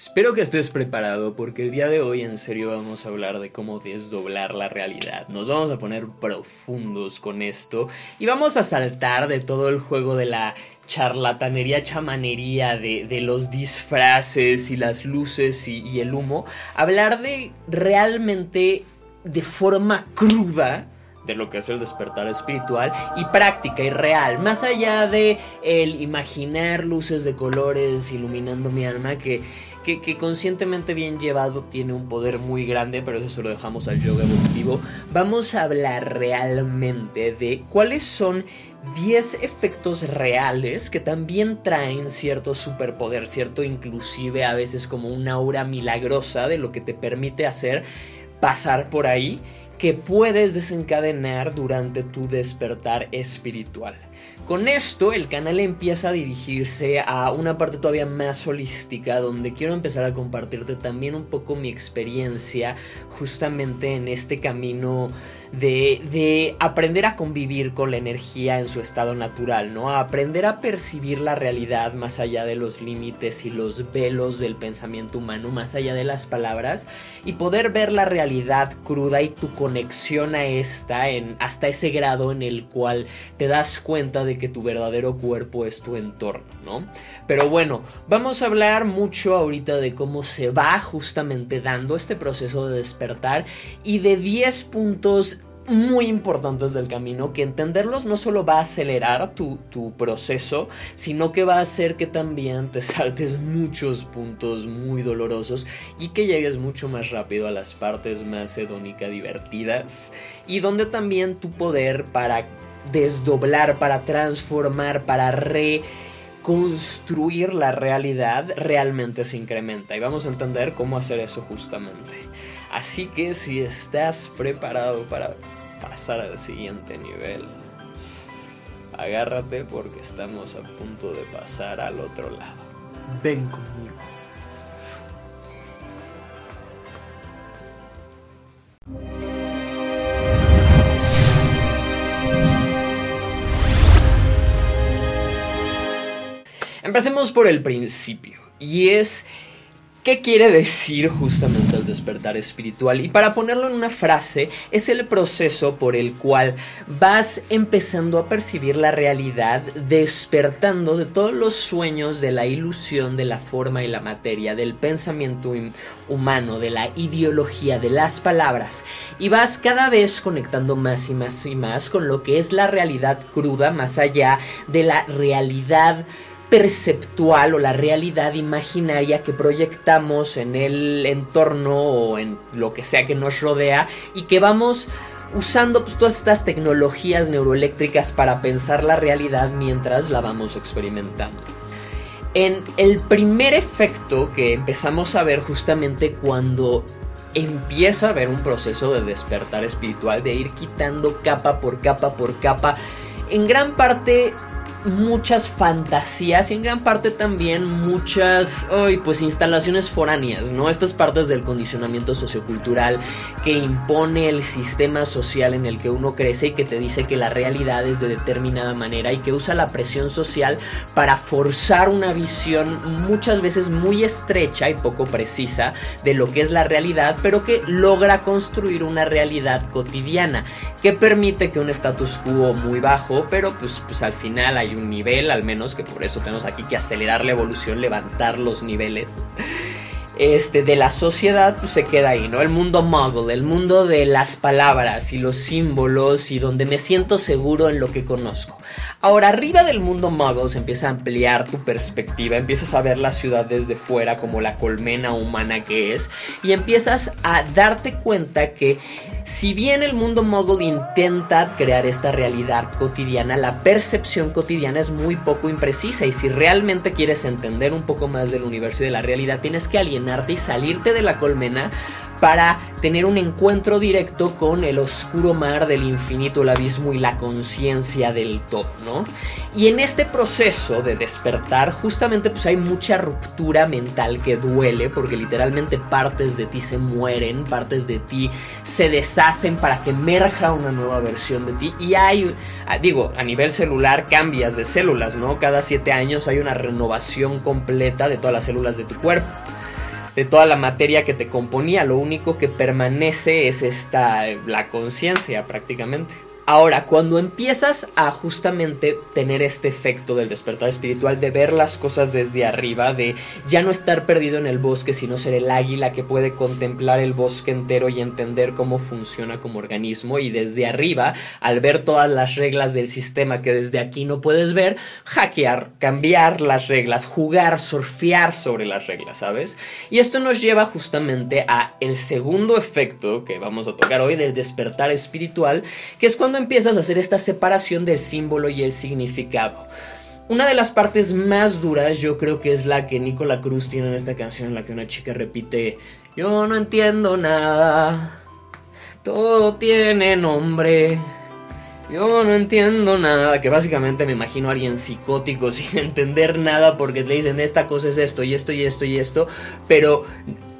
Espero que estés preparado porque el día de hoy en serio vamos a hablar de cómo desdoblar la realidad. Nos vamos a poner profundos con esto y vamos a saltar de todo el juego de la charlatanería, chamanería, de, los disfraces y las luces y, y el humo. Hablar de realmente de forma cruda de lo que es el despertar espiritual y práctica y real, más allá de el imaginar luces de colores iluminando mi alma que que, conscientemente bien llevado tiene un poder muy grande, pero eso se lo dejamos al yoga evolutivo. Vamos a hablar realmente de cuáles son 10 efectos reales que también traen cierto superpoder, cierto inclusive a veces como una aura milagrosa de lo que te permite hacer pasar por ahí que puedes desencadenar durante tu despertar espiritual. Con esto el canal empieza a dirigirse a una parte todavía más holística donde quiero empezar a compartirte también un poco mi experiencia justamente en este camino de, aprender a convivir con la energía en su estado natural, ¿no? A aprender a percibir la realidad más allá de los límites y los velos del pensamiento humano, más allá de las palabras y poder ver la realidad cruda y tu conexión a esta en hasta ese grado en el cual te das cuenta de que tu verdadero cuerpo es tu entorno, ¿no? Pero bueno, vamos a hablar mucho ahorita de cómo se va justamente dando este proceso de despertar y de 10 puntos muy importantes del camino, que entenderlos no solo va a acelerar tu, tu, proceso, sino que va a hacer que también te saltes muchos puntos muy dolorosos y que llegues mucho más rápido a las partes más hedónicas divertidas y donde también tu poder para desdoblar, para transformar, para reconstruir la realidad realmente se incrementa. Y vamos a entender cómo hacer eso justamente. Así que si estás preparado para pasar al siguiente nivel, agárrate porque estamos a punto de pasar al otro lado. Ven conmigo. Empecemos por el principio, y es ¿Qué quiere decir justamente el despertar espiritual? Y para ponerlo en una frase, es el proceso por el cual vas empezando a percibir la realidad, despertando de todos los sueños de la ilusión, de la forma y la materia, del pensamiento humano, de la ideología, de las palabras. Y vas cada vez conectando más y más y más con lo que es la realidad cruda, más allá de la realidad perceptual o la realidad imaginaria que proyectamos en el entorno o en lo que sea que nos rodea y que vamos usando pues, todas estas tecnologías neuroeléctricas para pensar la realidad mientras la vamos experimentando. En el primer efecto que empezamos a ver justamente cuando empieza a haber un proceso de despertar espiritual, de ir quitando capa por capa por capa, en gran parte muchas fantasías y en gran parte también muchas pues instalaciones foráneas, ¿no? Estas partes del condicionamiento sociocultural que impone el sistema social en el que uno crece y que te dice que la realidad es de determinada manera y que usa la presión social para forzar una visión muchas veces muy estrecha y poco precisa de lo que es la realidad, pero que logra construir una realidad cotidiana que permite que un status quo muy bajo, pero pues, pues al final hay un nivel, al menos que por eso tenemos aquí que acelerar la evolución, levantar los niveles. Este, de la sociedad pues se queda ahí, ¿no? El mundo muggle, el mundo de las palabras y los símbolos y donde me siento seguro en lo que conozco. Ahora, arriba del mundo muggle se empieza a ampliar tu perspectiva, empiezas a ver la ciudad desde fuera como la colmena humana que es y empiezas a darte cuenta que si bien el mundo muggle intenta crear esta realidad cotidiana, la percepción cotidiana es muy poco imprecisa y si realmente quieres entender un poco más del universo y de la realidad, tienes que alienarte y salirte de la colmena para tener un encuentro directo con el oscuro mar del infinito, el abismo y la conciencia del todo, ¿no? Y en este proceso de despertar, justamente pues hay mucha ruptura mental que duele, porque literalmente partes de ti se mueren, partes de ti se deshacen para que emerja una nueva versión de ti. Y hay, ah, digo, a nivel celular cambias de células, ¿no? Cada siete años hay una renovación completa de todas las células de tu cuerpo. De toda la materia que te componía. Lo único que permanece es esta, la conciencia prácticamente. Ahora, cuando empiezas a justamente tener este efecto del despertar espiritual, de ver las cosas desde arriba, de ya no estar perdido en el bosque, sino ser el águila que puede contemplar el bosque entero y entender cómo funciona como organismo, y desde arriba, al ver todas las reglas del sistema que desde aquí no puedes ver, hackear, cambiar las reglas, jugar, surfear sobre las reglas, ¿sabes? Y esto nos lleva justamente a el segundo efecto que vamos a tocar hoy del despertar espiritual, que es cuando empiezas a hacer esta separación del símbolo y el significado. Una de las partes más duras yo creo que es la que Nicola Cruz tiene en esta canción en la que una chica repite, yo no entiendo nada, todo tiene nombre. Yo no entiendo nada, que básicamente me imagino a alguien psicótico sin entender nada porque le dicen esta cosa es esto y esto y esto y esto, pero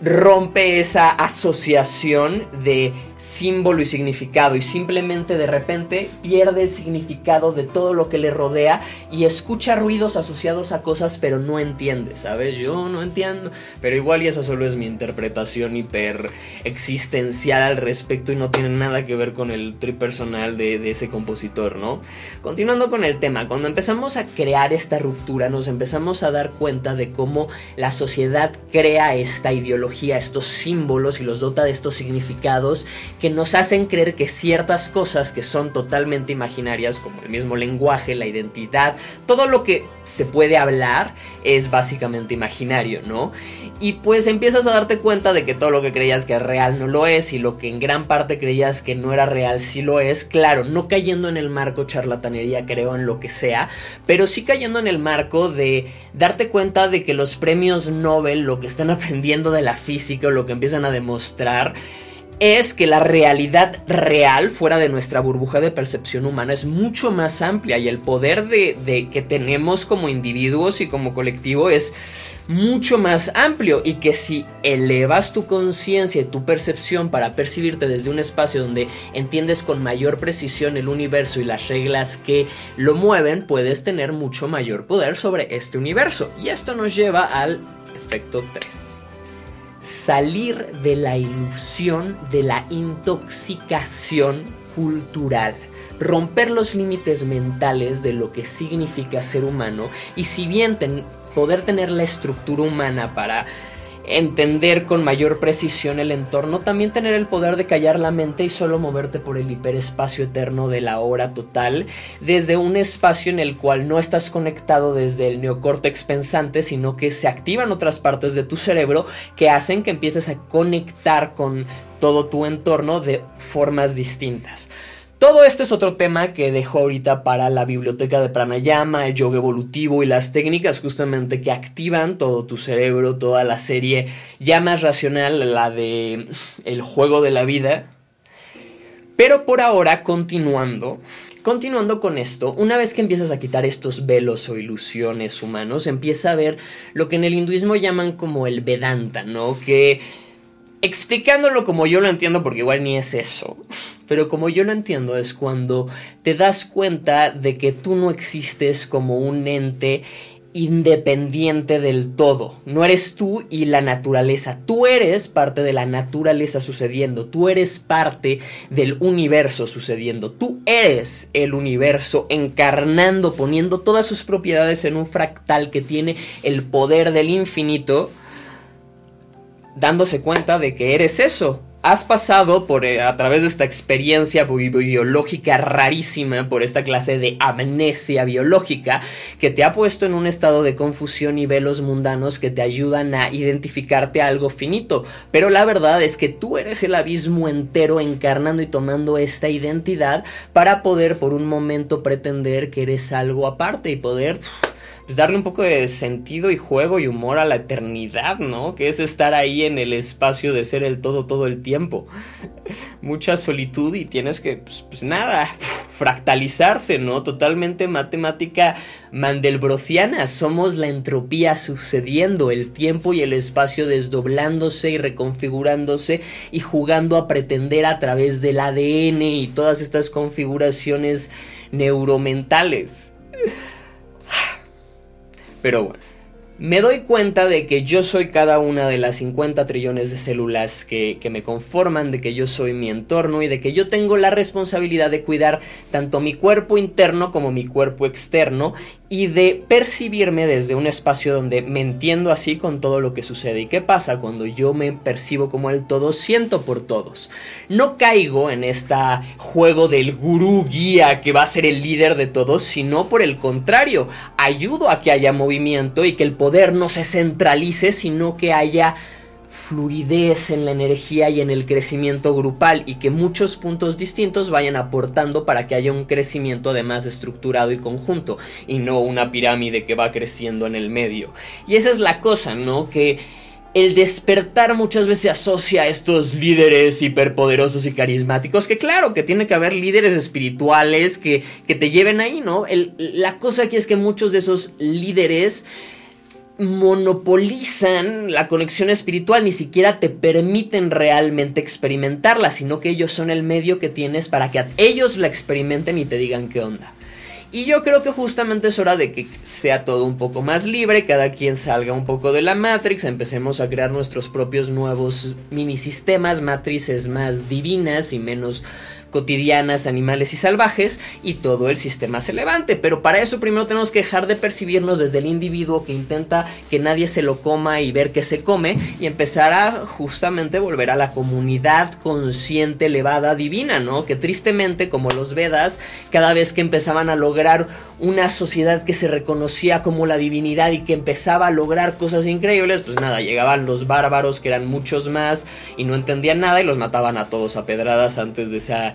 rompe esa asociación de símbolo y significado y simplemente de repente pierde el significado de todo lo que le rodea y escucha ruidos asociados a cosas pero no entiende, ¿sabes? Yo no entiendo, pero igual y esa solo es mi interpretación hiper existencial al respecto y no tiene nada que ver con el trip personal de, de ese compositor, ¿no? Continuando con el tema, cuando empezamos a crear esta ruptura nos empezamos a dar cuenta de cómo la sociedad crea esta ideología, estos símbolos y los dota de estos significados que nos hacen creer que ciertas cosas que son totalmente imaginarias, como el mismo lenguaje, la identidad, todo lo que se puede hablar es básicamente imaginario, ¿no? Y pues empiezas a darte cuenta de que todo lo que creías que es real no lo es y lo que en gran parte creías que no era real sí lo es, claro, no cayendo en el marco charlatanería, creo, en lo que sea, pero sí cayendo en el marco de darte cuenta de que los premios Nobel, lo que están aprendiendo de la física o lo que empiezan a demostrar, es que la realidad real fuera de nuestra burbuja de percepción humana es mucho más amplia y el poder de, que tenemos como individuos y como colectivo es mucho más amplio y que si elevas tu conciencia y tu percepción para percibirte desde un espacio donde entiendes con mayor precisión el universo y las reglas que lo mueven, puedes tener mucho mayor poder sobre este universo. Y esto nos lleva al efecto 3 salir de la ilusión de la intoxicación cultural romper los límites mentales de lo que significa ser humano y si bien poder tener la estructura humana para entender con mayor precisión el entorno, también tener el poder de callar la mente y solo moverte por el hiperespacio eterno de la hora total, desde un espacio en el cual no estás conectado desde el neocórtex pensante, sino que se activan otras partes de tu cerebro que hacen que empieces a conectar con todo tu entorno de formas distintas. Todo esto es otro tema que dejo ahorita para la biblioteca de pranayama, el yoga evolutivo y las técnicas justamente que activan todo tu cerebro, toda la serie ya más racional, la de el juego de la vida. Pero por ahora, continuando, Continuando con esto, una vez que empiezas a quitar estos velos o ilusiones humanos, empieza a ver lo que en el hinduismo llaman como el Vedanta, ¿no? Que explicándolo como yo lo entiendo, porque igual ni es eso, pero como yo lo entiendo es cuando te das cuenta de que tú no existes como un ente independiente del todo. No eres tú y la naturaleza. Tú eres parte de la naturaleza sucediendo. Tú eres parte del universo sucediendo. Tú eres el universo encarnando, poniendo todas sus propiedades en un fractal que tiene el poder del infinito dándose cuenta de que eres eso. Has pasado por eh, a través de esta experiencia biológica rarísima, por esta clase de amnesia biológica que te ha puesto en un estado de confusión y velos mundanos que te ayudan a identificarte a algo finito. Pero la verdad es que tú eres el abismo entero encarnando y tomando esta identidad para poder por un momento pretender que eres algo aparte y poder pues, darle un poco de sentido y juego y humor a la eternidad, ¿no? Que es estar ahí en el espacio de ser el todo todo el tiempo. Mucha solitud y tienes que, pues, pues nada, fractalizarse, ¿no? Totalmente matemática mandelbrociana. Somos la entropía sucediendo, el tiempo y el espacio desdoblándose y reconfigurándose y jugando a pretender a través del ADN y todas estas configuraciones neuromentales. Pero bueno, me doy cuenta de que yo soy cada una de las 50 trillones de células que, me conforman, de que yo soy mi entorno y de que yo tengo la responsabilidad de cuidar tanto mi cuerpo interno como mi cuerpo externo y de percibirme desde un espacio donde me entiendo así con todo lo que sucede. ¿Y qué pasa cuando yo me percibo como el todo? Siento por todos. No caigo en este juego del gurú guía que va a ser el líder de todos, sino por el contrario, ayudo a que haya movimiento y que el poder no se centralice, sino que haya fluidez en la energía y en el crecimiento grupal y que muchos puntos distintos vayan aportando para que haya un crecimiento además estructurado y conjunto y no una pirámide que va creciendo en el medio. Y esa es la cosa, ¿no? Que el despertar muchas veces se asocia a estos líderes hiperpoderosos y carismáticos, que claro, que tiene que haber líderes espirituales que, que te lleven ahí, ¿no? la cosa aquí es que muchos de esos líderes monopolizan la conexión espiritual, ni siquiera te permiten realmente experimentarla, sino que ellos son el medio que tienes para que ellos la experimenten y te digan qué onda. Y yo creo que justamente es hora de que sea todo un poco más libre, cada quien salga un poco de la Matrix, empecemos a crear nuestros propios nuevos mini sistemas, matrices más divinas y menos cotidianas, animales y salvajes, y todo el sistema se levante. Pero para eso primero tenemos que dejar de percibirnos desde el individuo que intenta que nadie se lo coma y ver que se come, y empezar a justamente volver a la comunidad consciente, elevada, divina, ¿no? Que tristemente, como los Vedas, cada vez que empezaban a lograr una sociedad que se reconocía como la divinidad y que empezaba a lograr cosas increíbles, pues nada, llegaban los bárbaros que eran muchos más y no entendían nada y los mataban a todos a pedradas antes de esa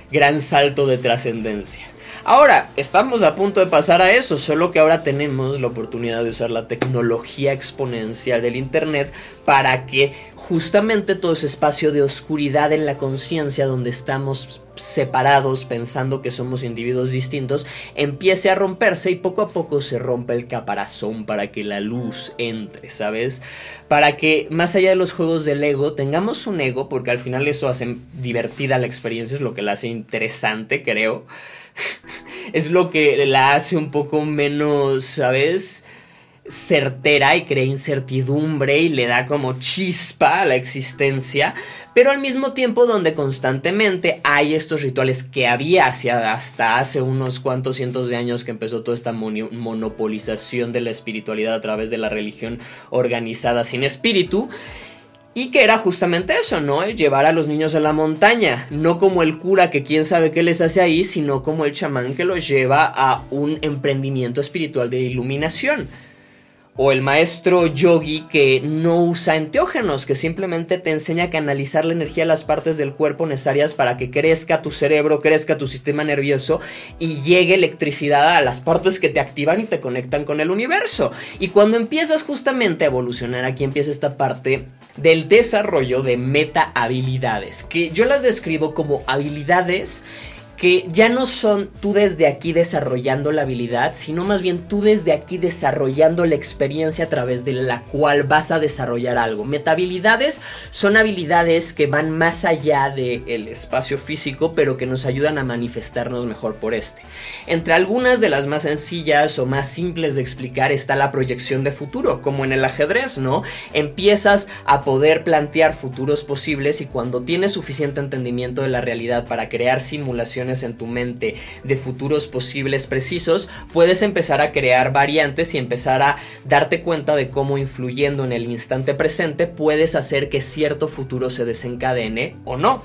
gran salto de trascendencia. Ahora, estamos a punto de pasar a eso, solo que ahora tenemos la oportunidad de usar la tecnología exponencial del Internet para que justamente todo ese espacio de oscuridad en la conciencia donde estamos separados pensando que somos individuos distintos empiece a romperse y poco a poco se rompe el caparazón para que la luz entre, ¿sabes? Para que más allá de los juegos del ego tengamos un ego porque al final eso hace divertida la experiencia, es lo que la hace interesante, creo. es lo que la hace un poco menos, ¿sabes? certera y crea incertidumbre y le da como chispa a la existencia, pero al mismo tiempo donde constantemente hay estos rituales que había hacia hasta hace unos cuantos cientos de años que empezó toda esta monopolización de la espiritualidad a través de la religión organizada sin espíritu. Y que era justamente eso, ¿no? El llevar a los niños a la montaña. No como el cura que quién sabe qué les hace ahí, sino como el chamán que los lleva a un emprendimiento espiritual de iluminación o el maestro yogi que no usa enteógenos, que simplemente te enseña a canalizar la energía a las partes del cuerpo necesarias para que crezca tu cerebro, crezca tu sistema nervioso y llegue electricidad a las partes que te activan y te conectan con el universo. Y cuando empiezas justamente a evolucionar, aquí empieza esta parte del desarrollo de meta habilidades, que yo las describo como habilidades que ya no son tú desde aquí desarrollando la habilidad, sino más bien tú desde aquí desarrollando la experiencia a través de la cual vas a desarrollar algo. Metahabilidades son habilidades que van más allá del espacio físico, pero que nos ayudan a manifestarnos mejor por este. Entre algunas de las más sencillas o más simples de explicar está la proyección de futuro, como en el ajedrez, ¿no? Empiezas a poder plantear futuros posibles y cuando tienes suficiente entendimiento de la realidad para crear simulaciones en tu mente de futuros posibles precisos, puedes empezar a crear variantes y empezar a darte cuenta de cómo influyendo en el instante presente puedes hacer que cierto futuro se desencadene o no.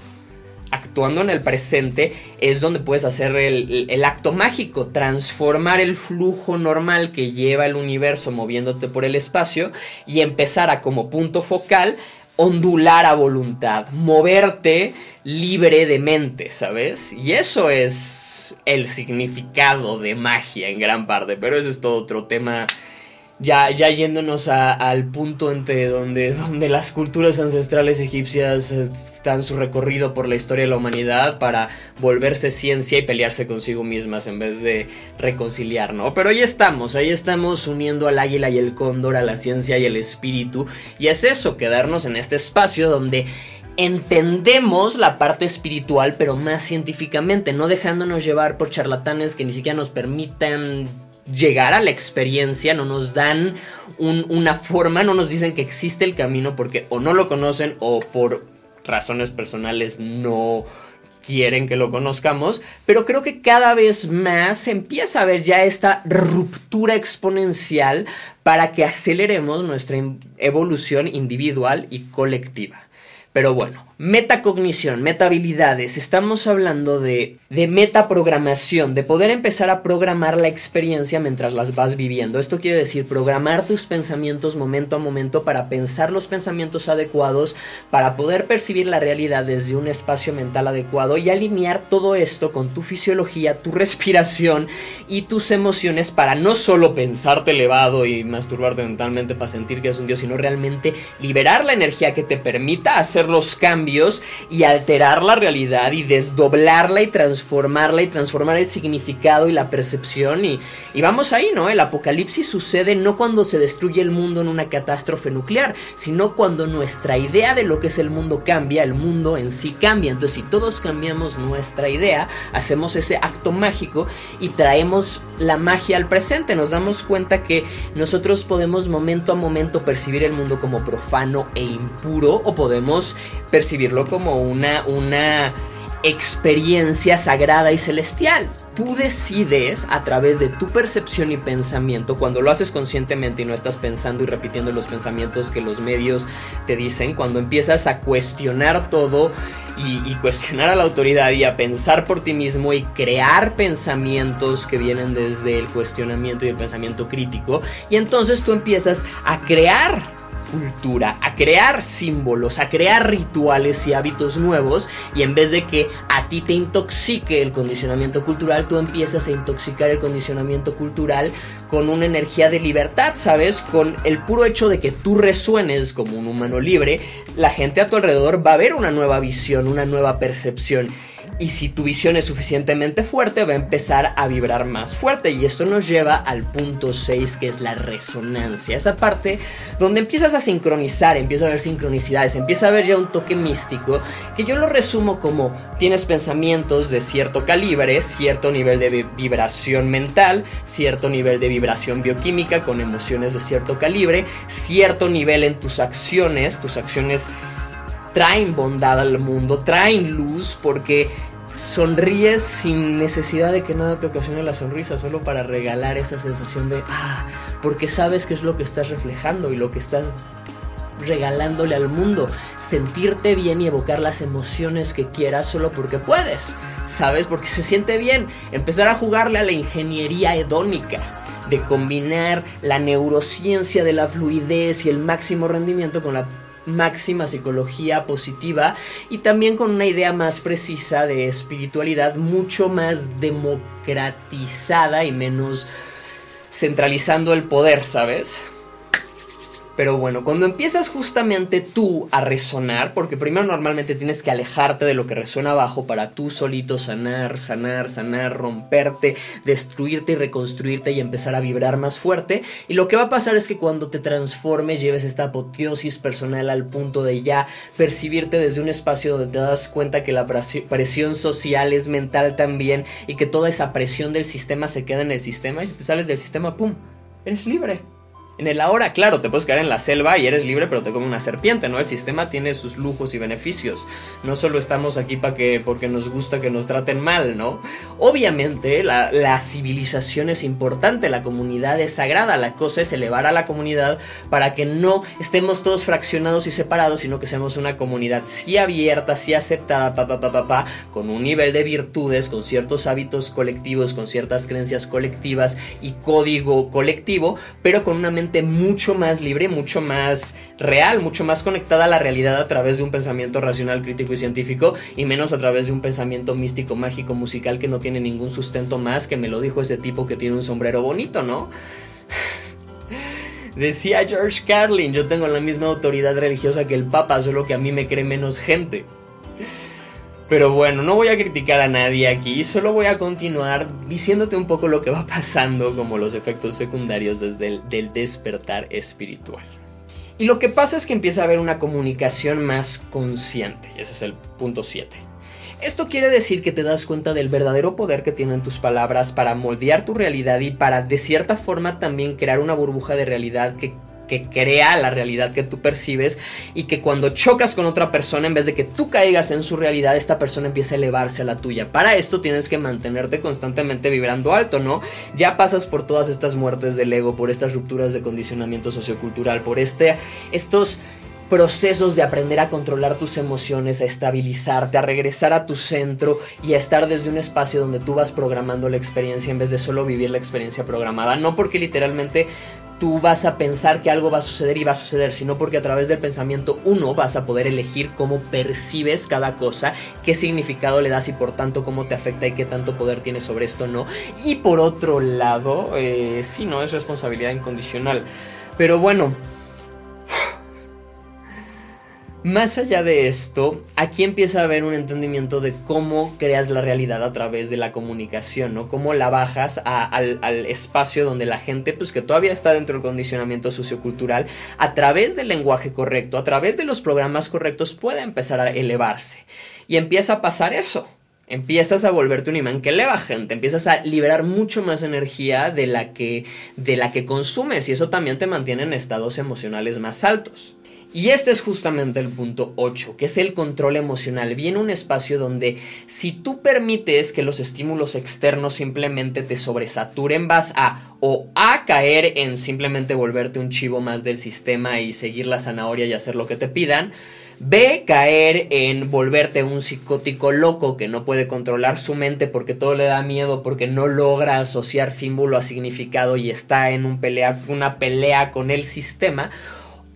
Actuando en el presente es donde puedes hacer el, acto mágico, transformar el flujo normal que lleva el universo moviéndote por el espacio y empezar a como punto focal ondular a voluntad, moverte libre de mente, ¿sabes? Y eso es el significado de magia en gran parte, pero eso es todo otro tema. Ya, ya yéndonos al punto entre donde, donde las culturas ancestrales egipcias están su recorrido por la historia de la humanidad para volverse ciencia y pelearse consigo mismas en vez de reconciliar, ¿no? Pero ahí estamos, ahí estamos uniendo al águila y el cóndor, a la ciencia y el espíritu. Y es eso, quedarnos en este espacio donde entendemos la parte espiritual, pero más científicamente, no dejándonos llevar por charlatanes que ni siquiera nos permitan llegar a la experiencia, no nos dan una forma, no nos dicen que existe el camino porque o no lo conocen o por razones personales no quieren que lo conozcamos, pero creo que cada vez más empieza a ver ya esta ruptura exponencial para que aceleremos nuestra evolución individual y colectiva. Pero bueno, metacognición, metahabilidades, estamos hablando de, de metaprogramación, de poder empezar a programar la experiencia mientras las vas viviendo. Esto quiere decir programar tus pensamientos momento a momento para pensar los pensamientos adecuados, para poder percibir la realidad desde un espacio mental adecuado y alinear todo esto con tu fisiología, tu respiración y tus emociones para no solo pensarte elevado y masturbarte mentalmente para sentir que es un dios, sino realmente liberar la energía que te permita hacer los cambios y alterar la realidad y desdoblarla y transformarla y transformar el significado y la percepción. Y, y vamos ahí, ¿no? El apocalipsis sucede no cuando se destruye el mundo en una catástrofe nuclear, sino cuando nuestra idea de lo que es el mundo cambia, el mundo en sí cambia. Entonces, si todos cambiamos nuestra idea, hacemos ese acto mágico y traemos la magia al presente. Nos damos cuenta que nosotros podemos momento a momento percibir el mundo como profano e impuro o podemos percibirlo como una, una experiencia sagrada y celestial. Tú decides a través de tu percepción y pensamiento, cuando lo haces conscientemente y no estás pensando y repitiendo los pensamientos que los medios te dicen, cuando empiezas a cuestionar todo y, y, cuestionar a la autoridad y a pensar por ti mismo y crear pensamientos que vienen desde el cuestionamiento y el pensamiento crítico, y entonces tú empiezas a crear cultura, a crear símbolos, a crear rituales y hábitos nuevos y en vez de que a ti te intoxique el condicionamiento cultural, tú empiezas a intoxicar el condicionamiento cultural con una energía de libertad, ¿sabes? Con el puro hecho de que tú resuenes como un humano libre, la gente a tu alrededor va a ver una nueva visión, una nueva percepción. Y si tu visión es suficientemente fuerte va a empezar a vibrar más fuerte. Y esto nos lleva al punto 6 que es la resonancia, esa parte donde empiezas a sincronizar, empieza a haber sincronicidades, empieza a haber ya un toque místico que yo lo resumo como tienes pensamientos de cierto calibre, cierto nivel de vibración mental, cierto nivel de vibración bioquímica con emociones de cierto calibre, cierto nivel en tus acciones, tus acciones traen bondad al mundo, traen luz porque sonríes sin necesidad de que nada te ocasione la sonrisa, solo para regalar esa sensación de, ah, porque sabes que es lo que estás reflejando y lo que estás regalándole al mundo. Sentirte bien y evocar las emociones que quieras solo porque puedes, ¿sabes? Porque se siente bien. Empezar a jugarle a la ingeniería hedónica de combinar la neurociencia de la fluidez y el máximo rendimiento con la máxima psicología positiva y también con una idea más precisa de espiritualidad mucho más democratizada y menos centralizando el poder, ¿sabes? Pero bueno, cuando empiezas justamente tú a resonar, porque primero normalmente tienes que alejarte de lo que resuena abajo para tú solito sanar, sanar, sanar, romperte, destruirte y reconstruirte y empezar a vibrar más fuerte. Y lo que va a pasar es que cuando te transformes, lleves esta apoteosis personal al punto de ya percibirte desde un espacio donde te das cuenta que la presión social es mental también y que toda esa presión del sistema se queda en el sistema y si te sales del sistema, ¡pum! Eres libre. En el ahora, claro, te puedes quedar en la selva y eres libre, pero te come una serpiente, ¿no? El sistema tiene sus lujos y beneficios. No solo estamos aquí para que, porque nos gusta que nos traten mal, ¿no? Obviamente, la, la, civilización es importante, la comunidad es sagrada. La cosa es elevar a la comunidad para que no estemos todos fraccionados y separados, sino que seamos una comunidad sí abierta, sí aceptada, pa, pa, pa, pa, pa, con un nivel de virtudes, con ciertos hábitos colectivos, con ciertas creencias colectivas y código colectivo, pero con una mente mucho más libre, mucho más real, mucho más conectada a la realidad a través de un pensamiento racional, crítico y científico y menos a través de un pensamiento místico, mágico, musical que no tiene ningún sustento más que me lo dijo ese tipo que tiene un sombrero bonito, ¿no? Decía George Carlin, yo tengo la misma autoridad religiosa que el Papa, solo que a mí me cree menos gente. Pero bueno, no voy a criticar a nadie aquí, solo voy a continuar diciéndote un poco lo que va pasando como los efectos secundarios desde el del despertar espiritual. Y lo que pasa es que empieza a haber una comunicación más consciente, y ese es el punto 7. Esto quiere decir que te das cuenta del verdadero poder que tienen tus palabras para moldear tu realidad y para de cierta forma también crear una burbuja de realidad que que crea la realidad que tú percibes y que cuando chocas con otra persona, en vez de que tú caigas en su realidad, esta persona empieza a elevarse a la tuya. Para esto tienes que mantenerte constantemente vibrando alto, ¿no? Ya pasas por todas estas muertes del ego, por estas rupturas de condicionamiento sociocultural, por este, estos procesos de aprender a controlar tus emociones, a estabilizarte, a regresar a tu centro y a estar desde un espacio donde tú vas programando la experiencia en vez de solo vivir la experiencia programada. No porque literalmente tú vas a pensar que algo va a suceder y va a suceder, sino porque a través del pensamiento uno vas a poder elegir cómo percibes cada cosa, qué significado le das y por tanto cómo te afecta y qué tanto poder tienes sobre esto, ¿no? Y por otro lado, eh, sí, no, es responsabilidad incondicional. Pero bueno, más allá de esto, aquí empieza a haber un entendimiento de cómo creas la realidad a través de la comunicación, ¿no? Cómo la bajas al, espacio donde la gente, pues que todavía está dentro del condicionamiento sociocultural, a través del lenguaje correcto, a través de los programas correctos, puede empezar a elevarse. Y empieza a pasar eso. Empiezas a volverte un imán que eleva gente, empiezas a liberar mucho más energía de la que, de la que consumes y eso también te mantiene en estados emocionales más altos. Y este es justamente el punto 8, que es el control emocional. Viene un espacio donde si tú permites que los estímulos externos simplemente te sobresaturen, vas a o a caer en simplemente volverte un chivo más del sistema y seguir la zanahoria y hacer lo que te pidan. B, caer en volverte un psicótico loco que no puede controlar su mente porque todo le da miedo, porque no logra asociar símbolo a significado y está en una pelea con el sistema.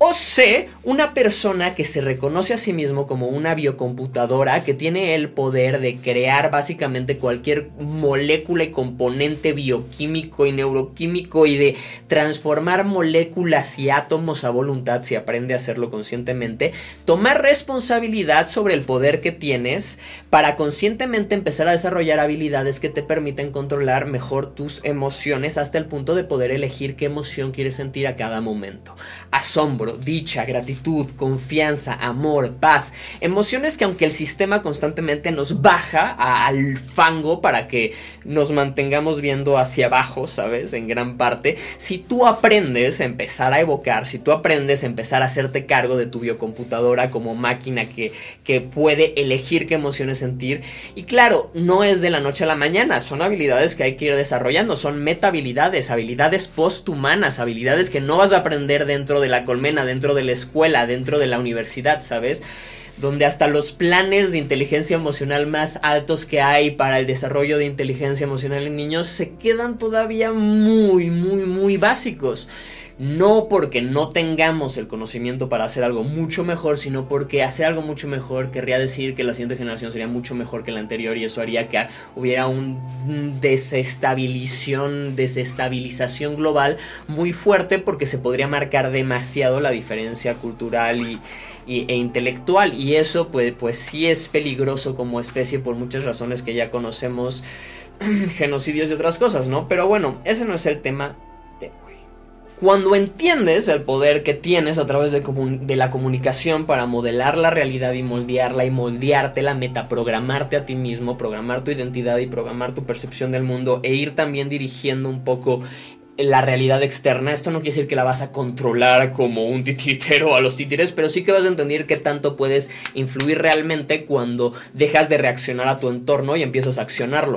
O C, una persona que se reconoce a sí mismo como una biocomputadora que tiene el poder de crear básicamente cualquier molécula y componente bioquímico y neuroquímico y de transformar moléculas y átomos a voluntad si aprende a hacerlo conscientemente, tomar responsabilidad sobre el poder que tienes para conscientemente empezar a desarrollar habilidades que te permiten controlar mejor tus emociones hasta el punto de poder elegir qué emoción quieres sentir a cada momento. Asombro dicha, gratitud, confianza, amor, paz. Emociones que aunque el sistema constantemente nos baja al fango para que nos mantengamos viendo hacia abajo, ¿sabes? En gran parte. Si tú aprendes a empezar a evocar, si tú aprendes a empezar a hacerte cargo de tu biocomputadora como máquina que, que puede elegir qué emociones sentir. Y claro, no es de la noche a la mañana, son habilidades que hay que ir desarrollando, son meta habilidades, habilidades posthumanas, habilidades que no vas a aprender dentro de la colmena dentro de la escuela, dentro de la universidad, ¿sabes? donde hasta los planes de inteligencia emocional más altos que hay para el desarrollo de inteligencia emocional en niños se quedan todavía muy, muy, muy básicos. No porque no tengamos el conocimiento para hacer algo mucho mejor, sino porque hacer algo mucho mejor querría decir que la siguiente generación sería mucho mejor que la anterior y eso haría que hubiera un desestabilización, desestabilización global muy fuerte porque se podría marcar demasiado la diferencia cultural y, e intelectual y eso pues, pues sí es peligroso como especie por muchas razones que ya conocemos, genocidios y otras cosas, ¿no? Pero bueno, ese no es el tema cuando entiendes el poder que tienes a través de, la comunicación para modelar la realidad y moldearla y moldeártela, metaprogramarte a ti mismo, programar tu identidad y programar tu percepción del mundo e ir también dirigiendo un poco la realidad externa. Esto no quiere decir que la vas a controlar como un titiritero a los títeres, pero sí que vas a entender qué tanto puedes influir realmente cuando dejas de reaccionar a tu entorno y empiezas a accionarlo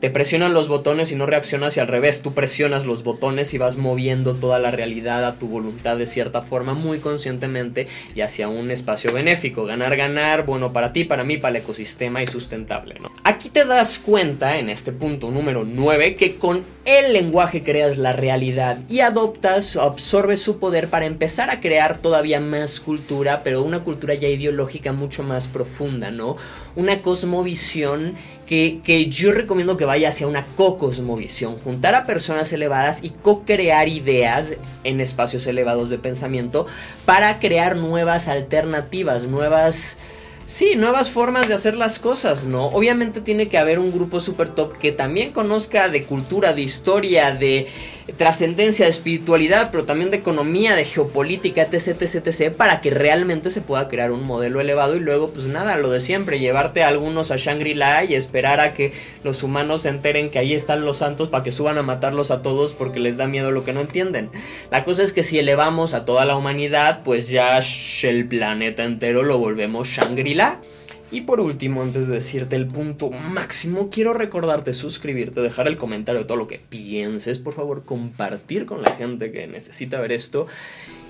te presionan los botones y no reaccionas y al revés, tú presionas los botones y vas moviendo toda la realidad a tu voluntad de cierta forma muy conscientemente y hacia un espacio benéfico, ganar, ganar, bueno para ti, para mí, para el ecosistema y sustentable. ¿no? Aquí te das cuenta en este punto número 9 que con el lenguaje creas la realidad y adoptas, absorbes su poder para empezar a crear todavía más cultura, pero una cultura ya ideológica mucho más profunda, ¿no? Una cosmovisión que, yo recomiendo que vaya hacia una co-cosmovisión, juntar a personas elevadas y co-crear ideas en espacios elevados de pensamiento para crear nuevas alternativas, nuevas Sí, nuevas formas de hacer las cosas, ¿no? Obviamente tiene que haber un grupo super top que también conozca de cultura, de historia, de trascendencia, de espiritualidad, pero también de economía, de geopolítica, etc, etc, para que realmente se pueda crear un modelo elevado y luego, pues nada, lo de siempre, llevarte a algunos a Shangri-La y esperar a que los humanos se enteren que ahí están los santos para que suban a matarlos a todos porque les da miedo lo que no entienden. La cosa es que si elevamos a toda la humanidad, pues ya el planeta entero lo volvemos Shangri-La. Y por último, antes de decirte el punto máximo, quiero recordarte suscribirte, dejar el comentario de todo lo que pienses, por favor compartir con la gente que necesita ver esto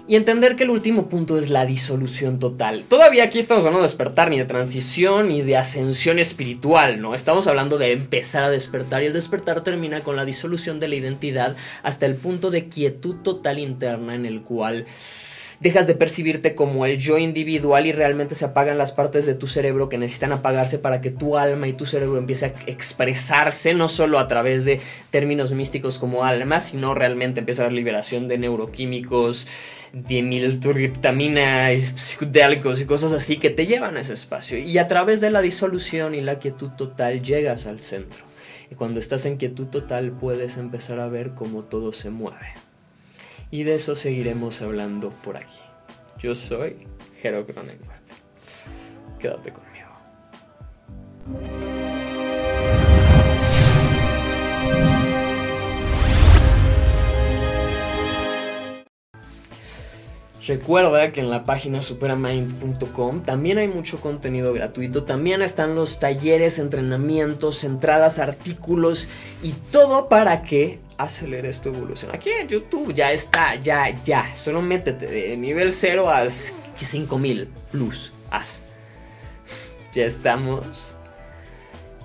y entender que el último punto es la disolución total. Todavía aquí estamos hablando de despertar, ni de transición, ni de ascensión espiritual, ¿no? Estamos hablando de empezar a despertar y el despertar termina con la disolución de la identidad hasta el punto de quietud total interna en el cual dejas de percibirte como el yo individual y realmente se apagan las partes de tu cerebro que necesitan apagarse para que tu alma y tu cerebro empiece a expresarse no solo a través de términos místicos como alma, sino realmente empieza a haber liberación de neuroquímicos, dimiltriptamina, psicodélicos y cosas así que te llevan a ese espacio. Y a través de la disolución y la quietud total llegas al centro. Y cuando estás en quietud total puedes empezar a ver cómo todo se mueve y de eso seguiremos hablando por aquí. Yo soy Jero. Quédate conmigo. Recuerda que en la página superamind.com también hay mucho contenido gratuito, también están los talleres, entrenamientos, entradas, artículos y todo para que aceleres tu evolución. Aquí en YouTube ya está, ya, ya. Solo métete de nivel 0 a 5000 plus. Ya estamos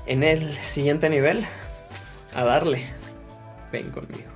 en el siguiente nivel. A darle. Ven conmigo.